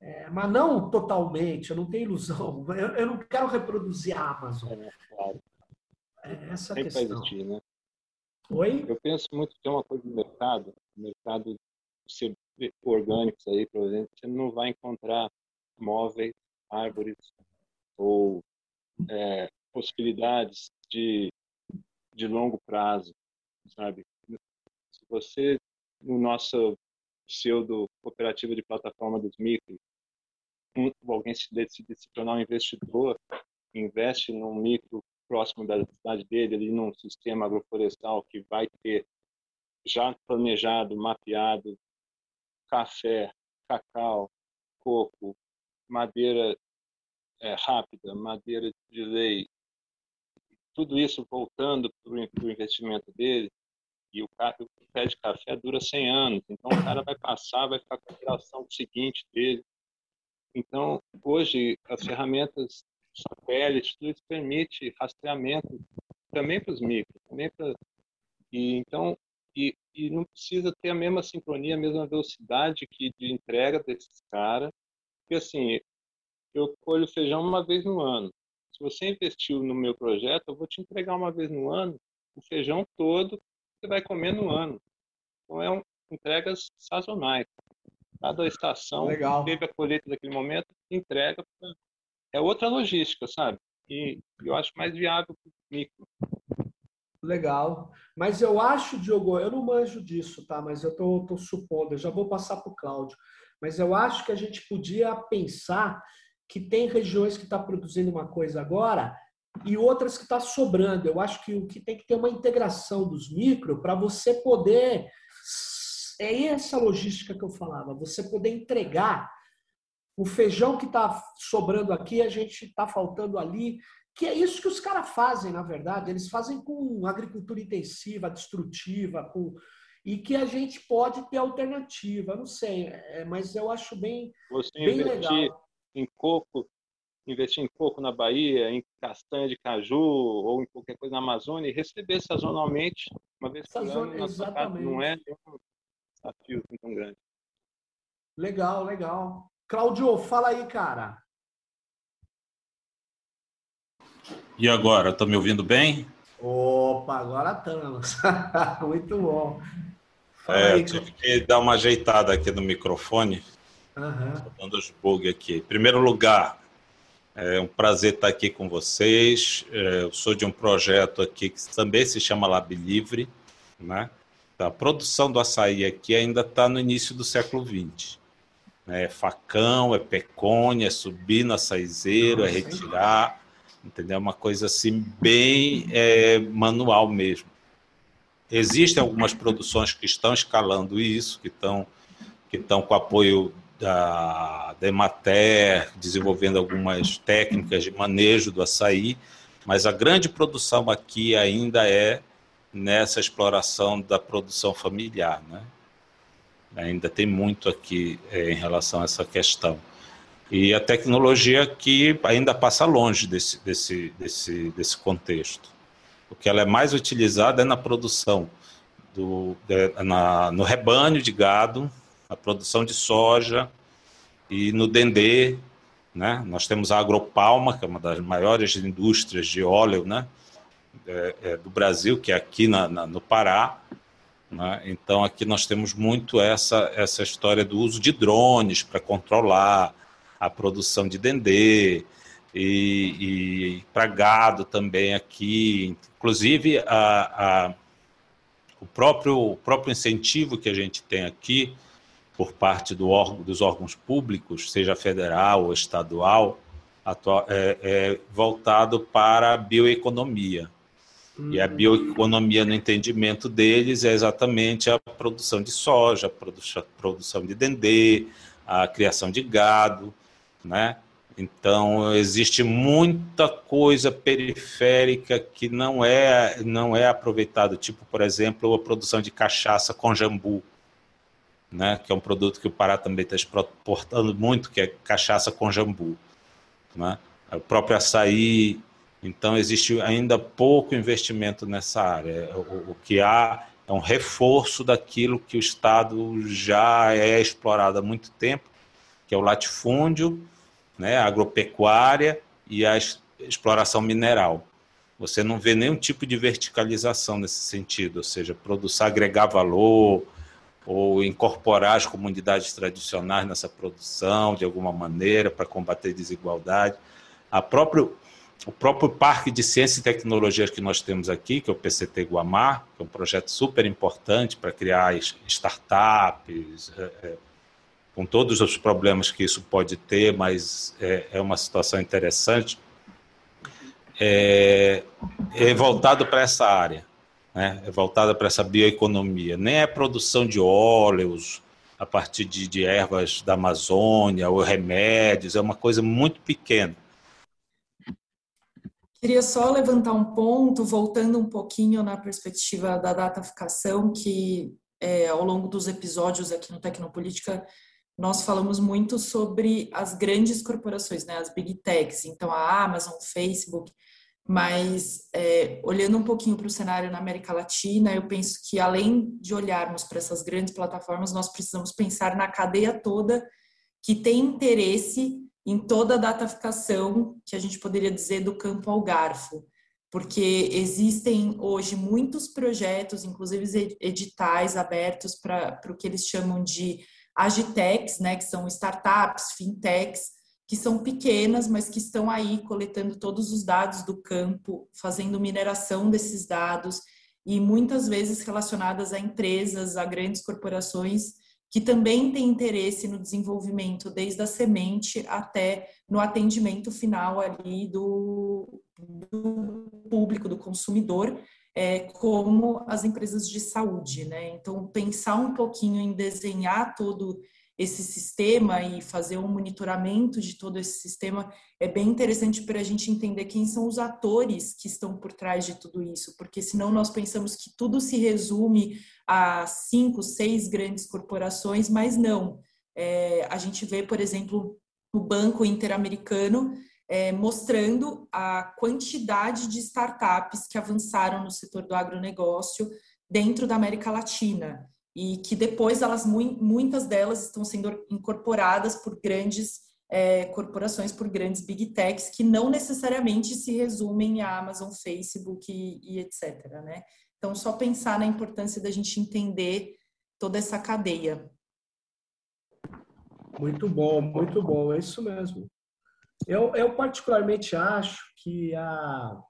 É, mas não totalmente, eu não tenho ilusão. Eu, eu não quero reproduzir a Amazon. É, claro. É essa a questão. Existir, né? Oi? Eu penso muito que tem uma coisa no mercado, mercado ser orgânicos aí, por exemplo, você não vai encontrar móveis, árvores ou é, possibilidades de, de longo prazo, sabe? Se você, no nosso pseudo cooperativa de plataforma dos micros, alguém se decide se tornar um investidor, investe num micro próximo da cidade dele, ali num sistema agroflorestal que vai ter já planejado, mapeado, café, cacau, coco, madeira é, rápida, madeira de lei, tudo isso voltando para o investimento dele, e o, o pé de café dura 100 anos, então o cara vai passar, vai ficar com a geração seguinte dele. Então, hoje, as ferramentas satélite, tudo isso permite rastreamento também para os micros, também para... E, então, e, e não precisa ter a mesma sincronia, a mesma velocidade que de entrega desses caras. Porque assim, eu colho feijão uma vez no ano. Se você investiu no meu projeto, eu vou te entregar uma vez no ano o feijão todo você vai comer no ano. Então, é um, entregas sazonais. Cada estação Legal. teve a colheita daquele momento, entrega. Pra... É outra logística, sabe? E eu acho mais viável para o micro. Legal. Mas eu acho, Diogo, eu não manjo disso, tá? Mas eu tô, tô supondo, eu já vou passar para o Cláudio. Mas eu acho que a gente podia pensar que tem regiões que está produzindo uma coisa agora e outras que está sobrando. Eu acho que o que tem que ter uma integração dos micro para você poder. É essa logística que eu falava, você poder entregar o feijão que está sobrando aqui, a gente está faltando ali, que é isso que os caras fazem, na verdade. Eles fazem com agricultura intensiva, destrutiva, com e que a gente pode ter alternativa. Não sei, é, mas eu acho bem, Você bem legal. em coco, investir em coco na Bahia, em castanha de caju ou em qualquer coisa na Amazônia e receber sazonalmente uma vez por ano sua casa não é um desafio assim tão grande. Legal, legal. Claudio, fala aí, cara. E agora, estão me ouvindo bem? Opa, agora estamos. Muito bom. Fala é, aí, tive que dar uma ajeitada aqui no microfone. Uhum. dando os bugs aqui. Em primeiro lugar, é um prazer estar aqui com vocês. É, eu sou de um projeto aqui que também se chama Lab Livre. Né? A produção do açaí aqui ainda está no início do século XX. É facão, é pecônia, é subir na saizeiro, é retirar, entendeu? É uma coisa assim bem é, manual mesmo. Existem algumas produções que estão escalando isso, que estão, que estão com apoio da, da Emater, desenvolvendo algumas técnicas de manejo do açaí, mas a grande produção aqui ainda é nessa exploração da produção familiar, né? Ainda tem muito aqui é, em relação a essa questão. E a tecnologia aqui ainda passa longe desse, desse, desse, desse contexto. O que ela é mais utilizada é na produção, do, de, na, no rebanho de gado, na produção de soja e no dendê. Né? Nós temos a Agropalma, que é uma das maiores indústrias de óleo né? É, é, do Brasil, que é aqui na, na, no Pará. Né? Então, aqui nós temos muito essa, essa história do uso de drones para controlar a produção de dendê e, e para gado também aqui. Inclusive, a, a, o, próprio, o próprio incentivo que a gente tem aqui por parte do órgão, dos órgãos públicos, seja federal ou estadual, atual, é, é voltado para a bioeconomia. E a bioeconomia, no entendimento deles, é exatamente a produção de soja, a produção de dendê, a criação de gado, né? Então existe muita coisa periférica que não é não é aproveitado, tipo por exemplo a produção de cachaça com jambu, né? Que é um produto que o Pará também está exportando muito, que é cachaça com jambu, né? O próprio açaí então, existe ainda pouco investimento nessa área. O, o, que há é um reforço daquilo que o Estado já é explorado há muito tempo, que é o latifúndio, né, a agropecuária e a exploração mineral. Você não vê nenhum tipo de verticalização nesse sentido, ou seja, produção, agregar valor ou incorporar as comunidades tradicionais nessa produção de alguma maneira para combater desigualdade. A próprio o próprio Parque de Ciência e Tecnologia que nós temos aqui, que é o PCT Guamar, que é um projeto super importante para criar startups, é, é, com todos os problemas que isso pode ter, mas é, é uma situação interessante, é, é voltado para essa área, né? voltado para essa bioeconomia. Nem é produção de óleos a partir de, de ervas da Amazônia ou remédios, é uma coisa muito pequena Queria só levantar um ponto, voltando um pouquinho na perspectiva da dataficação, que é, ao longo dos episódios aqui no Tecnopolítica, nós falamos muito sobre as grandes corporações, né, as big techs, então a Amazon, Facebook, mas é, olhando um pouquinho para o cenário na América Latina, eu penso que além de olharmos para essas grandes plataformas, nós precisamos pensar na cadeia toda que tem interesse em toda a dataficação que a gente poderia dizer do campo ao garfo, porque existem hoje muitos projetos, inclusive editais abertos para o que eles chamam de agitecs, né, que são startups, fintechs, que são pequenas, mas que estão aí coletando todos os dados do campo, fazendo mineração desses dados e muitas vezes relacionadas a empresas, a grandes corporações que também tem interesse no desenvolvimento desde a semente até no atendimento final ali do, do público, do consumidor, é, como as empresas de saúde, né? Então, pensar um pouquinho em desenhar todo esse sistema e fazer um monitoramento de todo esse sistema é bem interessante para a gente entender quem são os atores que estão por trás de tudo isso, porque senão nós pensamos que tudo se resume a cinco, seis grandes corporações, mas não. É, a gente vê, por exemplo, o Banco Interamericano é, mostrando a quantidade de startups que avançaram no setor do agronegócio dentro da América Latina e que depois elas muitas delas estão sendo incorporadas por grandes é, corporações, por grandes big techs que não necessariamente se resumem a Amazon, Facebook e, e etc. Né? Então, só pensar na importância da gente entender toda essa cadeia. Muito bom, muito bom, é isso mesmo. Eu, eu particularmente acho que a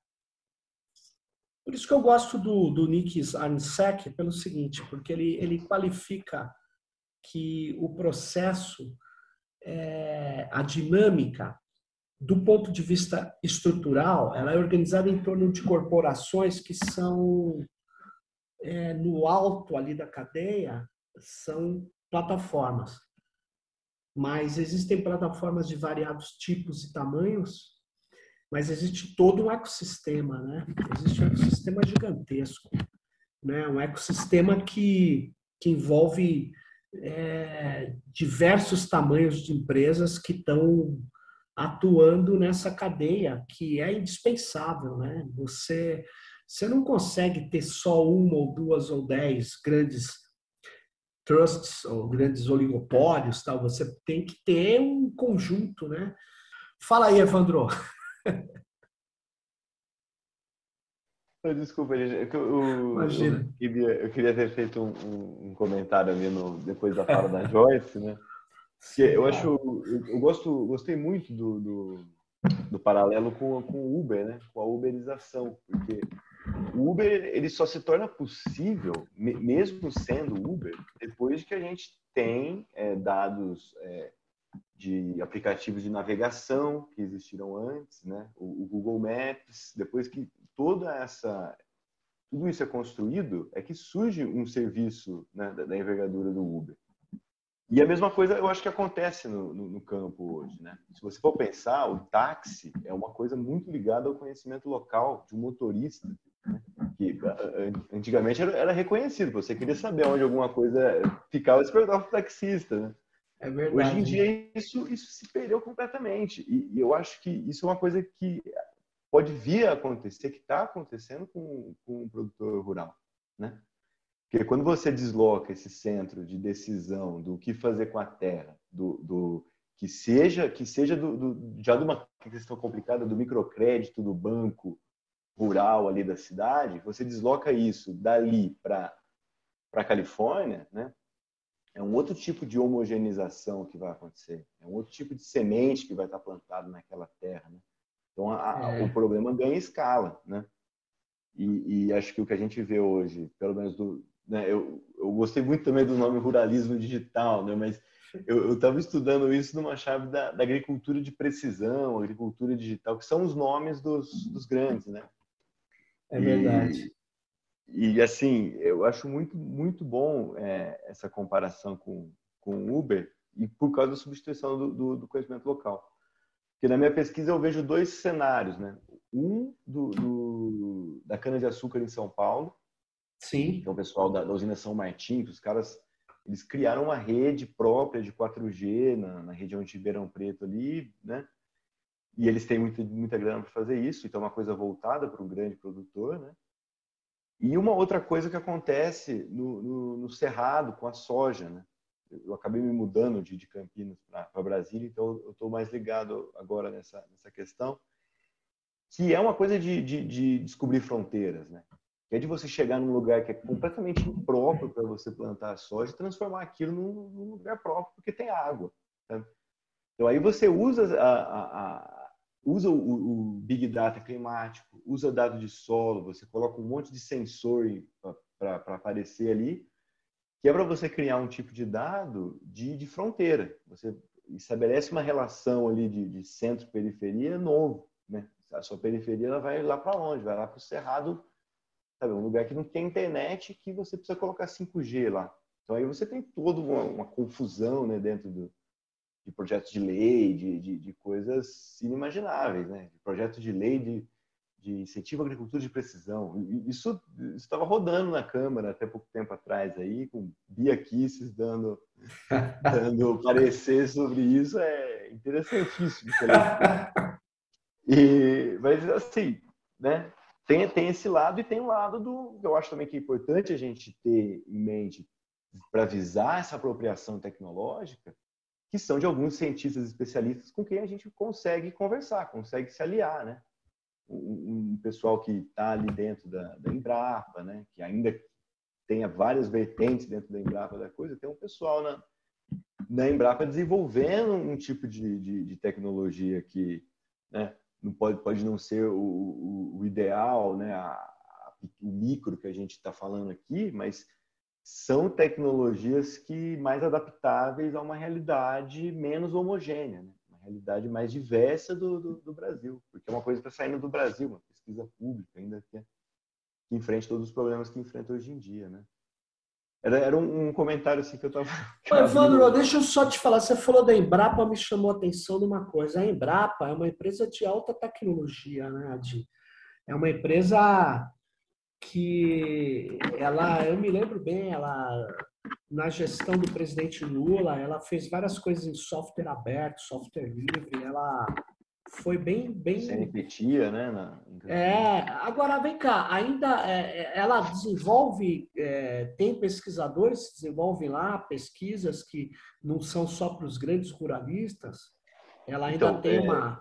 por isso que eu gosto do, do Nick Arnsek pelo seguinte, porque ele, ele qualifica que o processo é, a dinâmica do ponto de vista estrutural, ela é organizada em torno de corporações que são é, no alto ali da cadeia são plataformas. Mas existem plataformas de variados tipos e tamanhos, mas existe todo um ecossistema, né? Existe um ecossistema gigantesco, né? Um ecossistema que, que envolve é, diversos tamanhos de empresas que estão atuando nessa cadeia que é indispensável, né? Você você não consegue ter só uma ou duas ou dez grandes trusts ou grandes oligopólios, tal. Você tem que ter um conjunto, né? Fala aí, Evandro. Desculpa, gente. Eu, Imagina. Eu queria, eu queria ter feito um, um comentário ali no, depois da fala da Joyce, né? Porque eu acho, eu, eu gosto, gostei muito do, do, do, paralelo com, com o Uber, né? Com a uberização, porque o Uber ele só se torna possível, mesmo sendo Uber, depois que a gente tem é, dados é, de aplicativos de navegação que existiram antes, né? O, o, Google Maps, depois que toda essa tudo isso é construído, é que surge um serviço né, da, da envergadura do Uber. E a mesma coisa eu acho que acontece no, no, no, campo hoje, né? Se você for pensar, o táxi é uma coisa muito ligada ao conhecimento local de um motorista, né? que antigamente era, era, reconhecido. Você queria saber onde alguma coisa ficava, você perguntava para o taxista, né? É verdade. Hoje em dia isso, isso se perdeu completamente. E, e eu acho que isso é uma coisa que pode vir a acontecer, que está acontecendo com, com o produtor rural, né? Porque quando você desloca esse centro de decisão do que fazer com a terra, do, do que seja que seja do, do, já de uma questão complicada do microcrédito do banco rural ali da cidade, você desloca isso dali para para Califórnia, né? Um outro tipo de homogeneização que vai acontecer, é um outro tipo de semente que vai estar plantado naquela terra, né? Então a, é. o problema ganha escala, né? E, e, acho que o que a gente vê hoje, pelo menos do, né, eu, eu gostei muito também do nome ruralismo digital, né, mas eu estava estudando isso numa chave da, da, agricultura de precisão, agricultura digital, que são os nomes dos, dos grandes, né? É verdade. E, assim, eu acho muito, muito bom é, essa comparação com, com o Uber e por causa da substituição do, do, do, conhecimento local. Porque na minha pesquisa eu vejo dois cenários, né? Um do, do da cana-de-açúcar em São Paulo, Sim. Que é o pessoal da, da usina São Martin, os caras eles criaram uma rede própria de 4G na, na região de Ribeirão Preto ali, né? E eles têm muita, muita grana para fazer isso, então é uma coisa voltada para um grande produtor, né? E uma outra coisa que acontece no, no, no Cerrado com a soja, né? Eu acabei me mudando de, de Campinas para Brasília, então eu estou mais ligado agora nessa, nessa questão, que é uma coisa de, de, de descobrir fronteiras, né? que é de você chegar num lugar que é completamente impróprio para você plantar soja e transformar aquilo num, num lugar próprio, porque tem água. Então aí você usa, a, a usa o, o, Big Data climático, usa dado de solo, você coloca um monte de sensor para aparecer ali, que é para você criar um tipo de dado de, de fronteira. Você estabelece uma relação ali de, de centro-periferia novo. Né? A sua periferia ela vai lá para onde? Vai lá para o Cerrado sabe? Um lugar que não tem internet que você precisa colocar 5G lá. Então aí você tem toda uma, uma confusão né, dentro do, de projetos de lei, de, de, de coisas inimagináveis, né? De projetos de lei de, de incentivo à agricultura de precisão. Isso estava rodando na Câmara até pouco tempo atrás aí, com Bia Kisses dando, dando parecer sobre isso, é interessantíssimo. E, mas assim, né? tem, tem esse lado e tem o lado do eu acho também que é importante a gente ter em mente para visar essa apropriação tecnológica, que são de alguns cientistas especialistas com quem a gente consegue conversar, consegue se aliar, né? Um, pessoal que está ali dentro da, da Embrapa, né? Que ainda tenha várias vertentes dentro da Embrapa da coisa, tem um pessoal na, na Embrapa desenvolvendo um tipo de, de, de tecnologia que, né? não pode, pode não ser o, o, o ideal, né? A, o micro que a gente está falando aqui, mas são tecnologias que mais adaptáveis a uma realidade menos homogênea, né? uma realidade mais diversa do, do, do Brasil, porque é uma coisa que está saindo do Brasil, uma pesquisa pública ainda que, que enfrente todos os problemas que enfrenta hoje em dia, né? Era, era um, um, comentário assim que eu estava. Evandro, deixa eu só te falar. Você falou da Embrapa, me chamou a atenção de uma coisa. A Embrapa é uma empresa de alta tecnologia, né, Adi? É uma empresa que ela, eu me lembro bem, ela na gestão do presidente Lula, ela fez várias coisas em software aberto, software livre, ela foi bem bem CNPtia, né? Na... É, agora vem cá, ainda é, é, ela desenvolve, é, tem pesquisadores que desenvolvem lá pesquisas que não são só para os grandes ruralistas. Ela ainda então, tem é, uma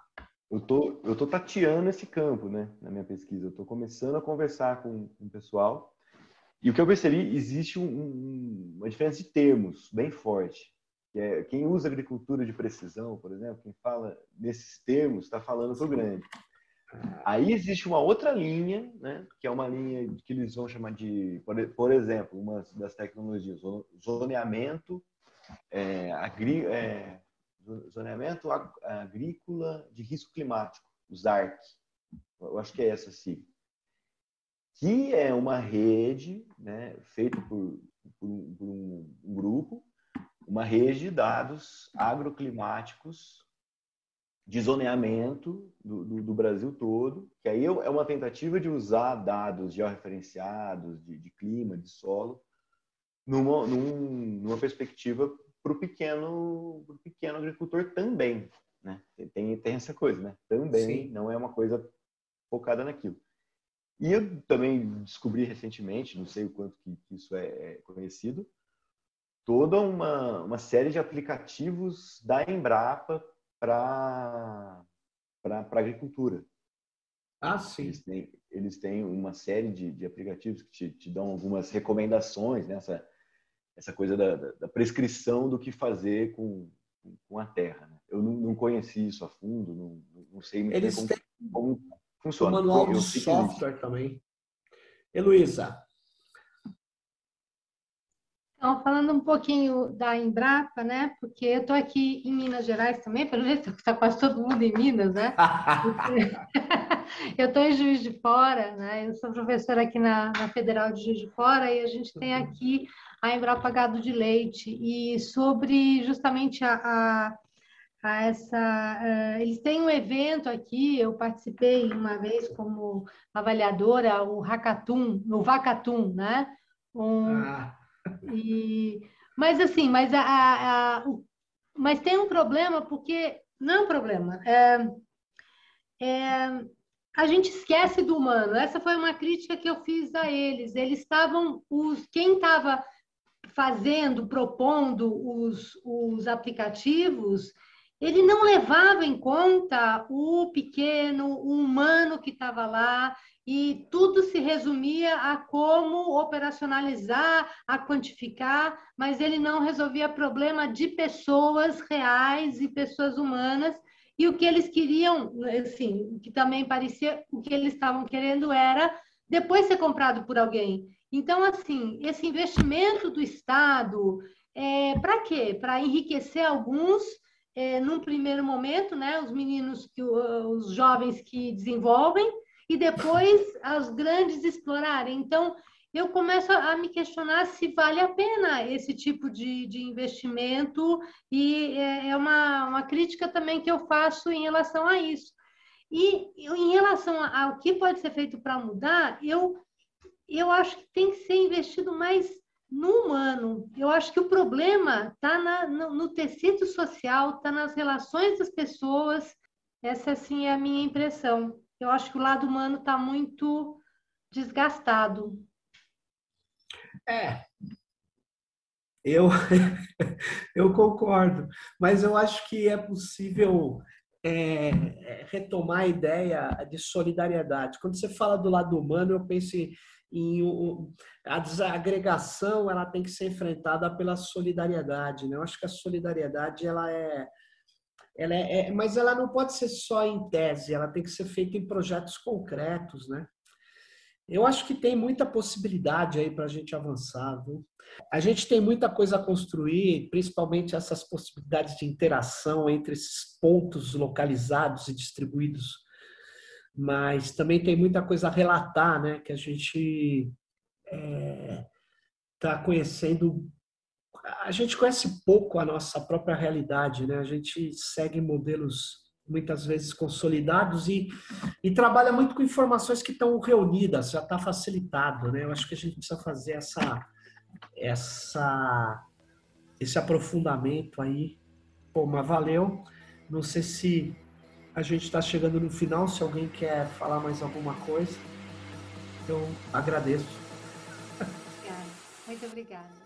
eu tô, eu tô tateando esse campo, né, na minha pesquisa. Eu tô começando a conversar com, com o pessoal. E o que eu percebi, existe um, um, uma diferença de termos bem forte. Que é, quem usa agricultura de precisão, por exemplo, quem fala nesses termos, está falando para o grande. Aí existe uma outra linha, né, que é uma linha que eles vão chamar de, por, por exemplo, uma das tecnologias, zoneamento, é, agri, é, Zoneamento Agrícola de Risco Climático, o ZARC. Eu acho que é essa sim. Que é uma rede né, feita por, por, um, por um, um grupo, uma rede de dados agroclimáticos de zoneamento do, do, do, Brasil todo, que aí é uma tentativa de usar dados georreferenciados de, de clima, de solo, numa, num, numa perspectiva para o pequeno, pro pequeno agricultor também. Né? Tem, tem essa coisa, né? Também Sim. não é uma coisa focada naquilo. E eu também descobri recentemente, não sei o quanto que, que isso é, é conhecido, toda uma, uma série de aplicativos da Embrapa para a agricultura. Ah, sim. Eles têm, eles têm uma série de, de aplicativos que te, te dão algumas recomendações nessa né? essa coisa da, da, prescrição do que fazer com, com a terra. Né? Eu não, não, conheci isso a fundo, não, não sei muito Eles como, têm como funciona. O manual de software também. Heloísa. Então, falando um pouquinho da Embrapa, né? Porque eu estou aqui em Minas Gerais também, pelo jeito está quase todo mundo em Minas, né? eu estou em Juiz de Fora, né? Eu sou professora aqui na, na Federal de Juiz de Fora e a gente tem aqui a Embrapa Gado de Leite e sobre justamente a, a, a essa. Uh, eles têm um evento aqui, eu participei uma vez como avaliadora, o Hackathon, no Vacatum, né? Um, ah. e, mas assim, mas, a, a, a, mas tem um problema, porque. Não é um problema. É, é, a gente esquece do humano. Essa foi uma crítica que eu fiz a eles. Eles estavam, os, quem estava fazendo, propondo os, os aplicativos, ele não levava em conta o pequeno, o humano que estava lá, e tudo se resumia a como operacionalizar, a quantificar, mas ele não resolvia problema de pessoas reais e pessoas humanas. E o que eles queriam, assim, que também parecia, o que eles estavam querendo era depois ser comprado por alguém. Então, assim, esse investimento do Estado, é, para quê? Para enriquecer alguns, é, num primeiro momento, né, os meninos, que, os jovens que desenvolvem, e depois os grandes explorarem. Então, eu começo a me questionar se vale a pena esse tipo de, de investimento, e é, é uma, uma crítica também que eu faço em relação a isso. E em relação ao que pode ser feito para mudar, eu eu acho que tem que ser investido mais no humano. Eu acho que o problema está no, no, tecido social, está nas relações das pessoas. Essa, assim, é a minha impressão. Eu acho que o lado humano está muito desgastado. É, eu, eu concordo, mas eu acho que é possível é, retomar a ideia de solidariedade. Quando você fala do lado humano, eu penso em em a desagregação ela tem que ser enfrentada pela solidariedade. Né? Eu acho que a solidariedade ela é, ela é, é, mas ela não pode ser só em tese, ela tem que ser feita em projetos concretos, né? Eu acho que tem muita possibilidade aí para a gente avançar. Viu? A gente tem muita coisa a construir, principalmente essas possibilidades de interação entre esses pontos localizados e distribuídos. Mas também tem muita coisa a relatar, né? Que a gente está é, conhecendo. A gente conhece pouco a nossa própria realidade, né? A gente segue modelos muitas vezes consolidados e, e trabalha muito com informações que estão reunidas, já está facilitado, né? Eu acho que a gente precisa fazer essa, essa, esse aprofundamento aí. Pô, mas valeu. Não sei se a gente está chegando no final. Se alguém quer falar mais alguma coisa, eu agradeço. Obrigada. Muito obrigada.